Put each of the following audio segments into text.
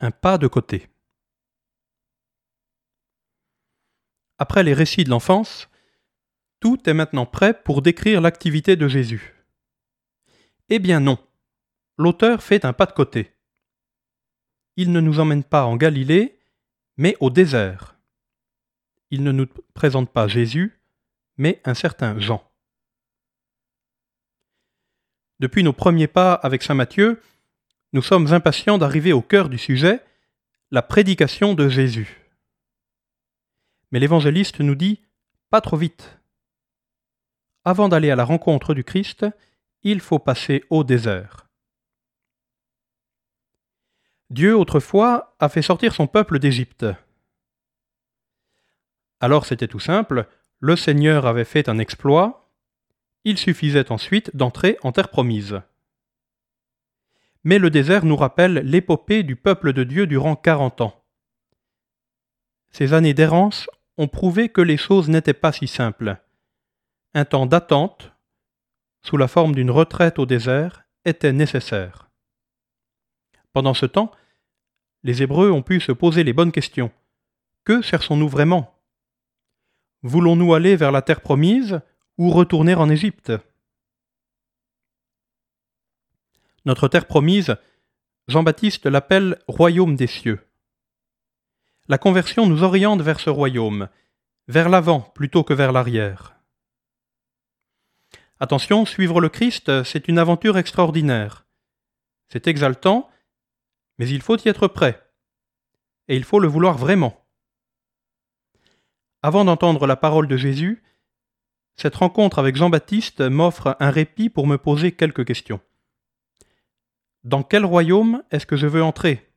Un pas de côté. Après les récits de l'enfance, tout est maintenant prêt pour décrire l'activité de Jésus. Eh bien non, l'auteur fait un pas de côté. Il ne nous emmène pas en Galilée, mais au désert. Il ne nous présente pas Jésus, mais un certain Jean. Depuis nos premiers pas avec Saint Matthieu, nous sommes impatients d'arriver au cœur du sujet, la prédication de Jésus. Mais l'évangéliste nous dit pas trop vite. Avant d'aller à la rencontre du Christ, il faut passer au désert. Dieu autrefois a fait sortir son peuple d'Égypte. Alors c'était tout simple, le Seigneur avait fait un exploit, il suffisait ensuite d'entrer en terre promise mais le désert nous rappelle l'épopée du peuple de Dieu durant quarante ans. Ces années d'errance ont prouvé que les choses n'étaient pas si simples. Un temps d'attente, sous la forme d'une retraite au désert, était nécessaire. Pendant ce temps, les Hébreux ont pu se poser les bonnes questions. Que cherchons-nous vraiment? Voulons-nous aller vers la terre promise ou retourner en Égypte? Notre terre promise, Jean-Baptiste l'appelle royaume des cieux. La conversion nous oriente vers ce royaume, vers l'avant plutôt que vers l'arrière. Attention, suivre le Christ, c'est une aventure extraordinaire. C'est exaltant, mais il faut y être prêt. Et il faut le vouloir vraiment. Avant d'entendre la parole de Jésus, cette rencontre avec Jean-Baptiste m'offre un répit pour me poser quelques questions. Dans quel royaume est-ce que je veux entrer?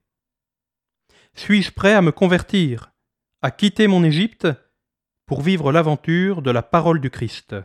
Suis-je prêt à me convertir, à quitter mon Égypte pour vivre l'aventure de la parole du Christ?